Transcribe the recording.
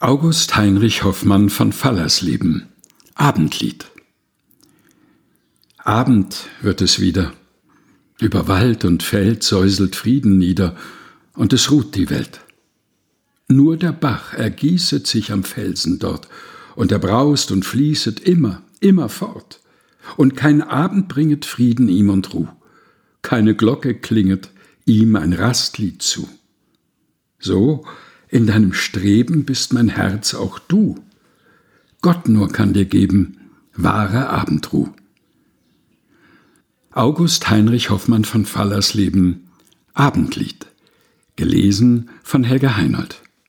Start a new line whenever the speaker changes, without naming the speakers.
August Heinrich Hoffmann von Fallersleben. Abendlied. Abend wird es wieder, über Wald und Feld säuselt Frieden nieder, und es ruht die Welt. Nur der Bach ergießet sich am Felsen dort, und er braust und fließet immer, immer fort, und kein Abend bringet Frieden ihm und Ruh, keine Glocke klinget ihm ein Rastlied zu. So in deinem Streben bist mein Herz auch du. Gott nur kann dir geben wahre Abendruh. August Heinrich Hoffmann von Fallersleben Abendlied. Gelesen von Helga Heinold.